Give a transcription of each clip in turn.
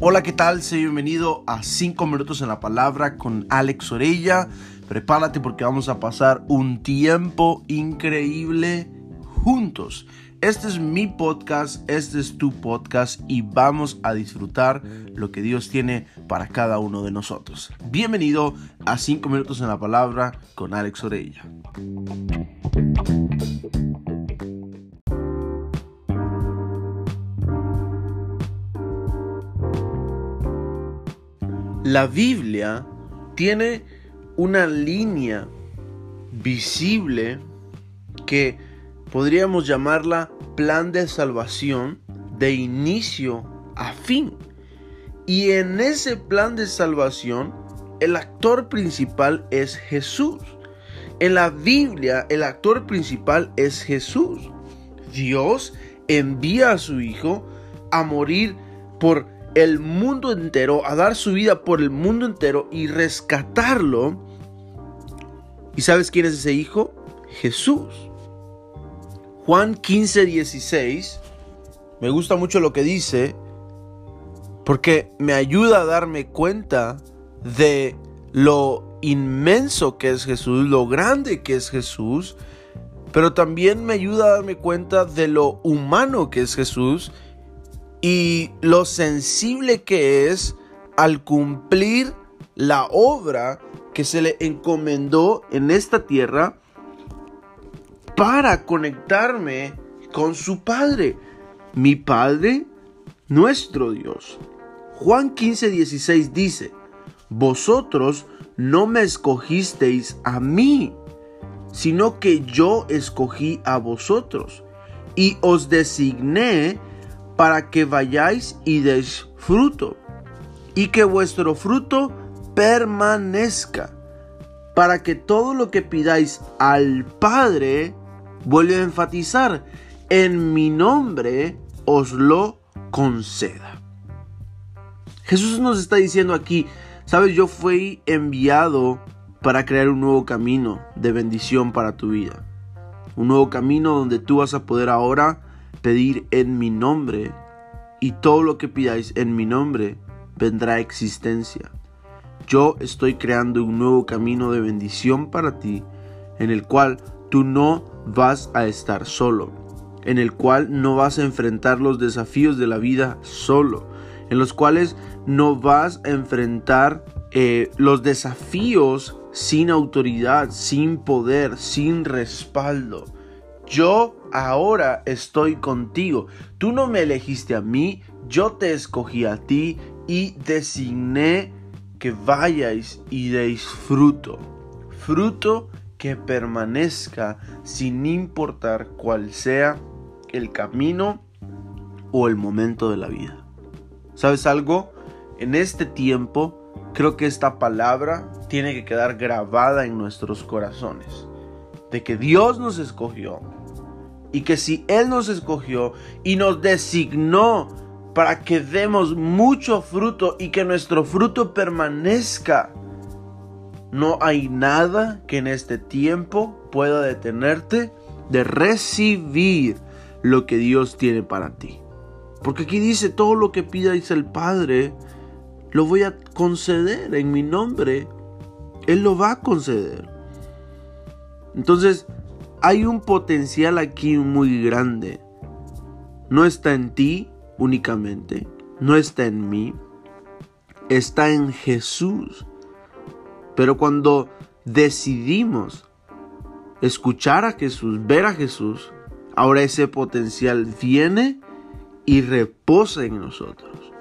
Hola, ¿qué tal? Sé bienvenido a 5 minutos en la palabra con Alex Orella. Prepárate porque vamos a pasar un tiempo increíble juntos. Este es mi podcast, este es tu podcast y vamos a disfrutar lo que Dios tiene para cada uno de nosotros. Bienvenido a 5 minutos en la palabra con Alex Orella. La Biblia tiene una línea visible que podríamos llamarla plan de salvación de inicio a fin. Y en ese plan de salvación, el actor principal es Jesús. En la Biblia, el actor principal es Jesús. Dios envía a su Hijo a morir por el mundo entero, a dar su vida por el mundo entero y rescatarlo. ¿Y sabes quién es ese hijo? Jesús. Juan 15, 16. Me gusta mucho lo que dice porque me ayuda a darme cuenta de lo inmenso que es Jesús, lo grande que es Jesús, pero también me ayuda a darme cuenta de lo humano que es Jesús y lo sensible que es al cumplir la obra que se le encomendó en esta tierra para conectarme con su Padre, mi Padre, nuestro Dios. Juan 15, 16 dice, vosotros no me escogisteis a mí, sino que yo escogí a vosotros y os designé para que vayáis y deis fruto, y que vuestro fruto permanezca, para que todo lo que pidáis al Padre, vuelve a enfatizar, en mi nombre os lo conceda. Jesús nos está diciendo aquí, sabes, yo fui enviado para crear un nuevo camino de bendición para tu vida. Un nuevo camino donde tú vas a poder ahora pedir en mi nombre, y todo lo que pidáis en mi nombre vendrá a existencia. Yo estoy creando un nuevo camino de bendición para ti, en el cual tú no vas a estar solo, en el cual no vas a enfrentar los desafíos de la vida solo, en los cuales no vas a enfrentar eh, los desafíos sin autoridad, sin poder, sin respaldo. Yo ahora estoy contigo. Tú no me elegiste a mí, yo te escogí a ti y designé que vayáis y deis fruto. Fruto que permanezca sin importar cuál sea el camino o el momento de la vida. ¿Sabes algo? En este tiempo creo que esta palabra tiene que quedar grabada en nuestros corazones. De que Dios nos escogió, y que si Él nos escogió y nos designó para que demos mucho fruto y que nuestro fruto permanezca, no hay nada que en este tiempo pueda detenerte de recibir lo que Dios tiene para ti. Porque aquí dice, todo lo que pidáis el Padre, lo voy a conceder en mi nombre. Él lo va a conceder. Entonces, hay un potencial aquí muy grande. No está en ti únicamente, no está en mí, está en Jesús. Pero cuando decidimos escuchar a Jesús, ver a Jesús, ahora ese potencial viene y reposa en nosotros.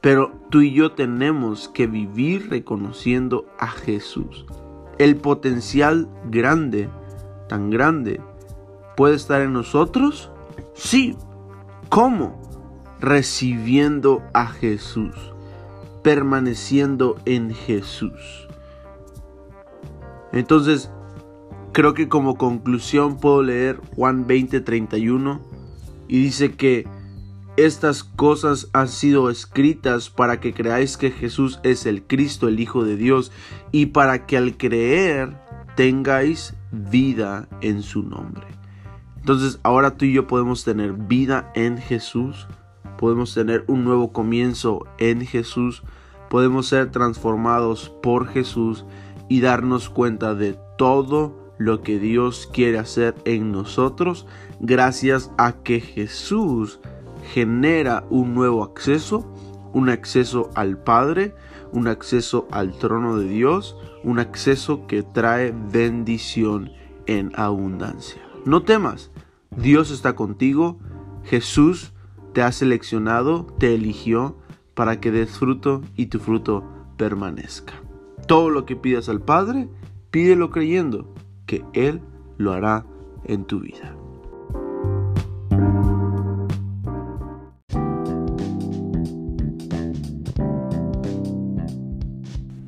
Pero tú y yo tenemos que vivir reconociendo a Jesús. El potencial grande tan grande puede estar en nosotros? Sí. ¿Cómo? Recibiendo a Jesús, permaneciendo en Jesús. Entonces, creo que como conclusión puedo leer Juan 20:31 y dice que estas cosas han sido escritas para que creáis que Jesús es el Cristo, el Hijo de Dios, y para que al creer tengáis vida en su nombre. Entonces ahora tú y yo podemos tener vida en Jesús podemos tener un nuevo comienzo en Jesús, podemos ser transformados por Jesús y darnos cuenta de todo lo que Dios quiere hacer en nosotros gracias a que Jesús genera un nuevo acceso, un acceso al Padre, un acceso al trono de Dios, un acceso que trae bendición en abundancia. No temas, Dios está contigo, Jesús te ha seleccionado, te eligió para que des fruto y tu fruto permanezca. Todo lo que pidas al Padre, pídelo creyendo que Él lo hará en tu vida.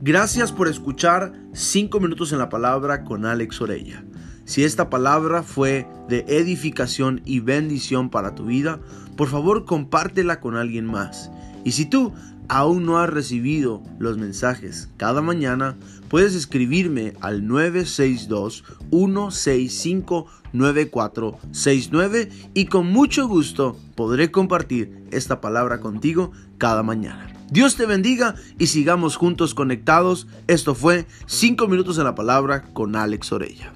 Gracias por escuchar 5 minutos en la palabra con Alex Orella. Si esta palabra fue de edificación y bendición para tu vida, por favor compártela con alguien más. Y si tú aún no has recibido los mensajes cada mañana, puedes escribirme al 962-165-9469 y con mucho gusto podré compartir esta palabra contigo cada mañana. Dios te bendiga y sigamos juntos conectados. Esto fue 5 minutos en la palabra con Alex Orella.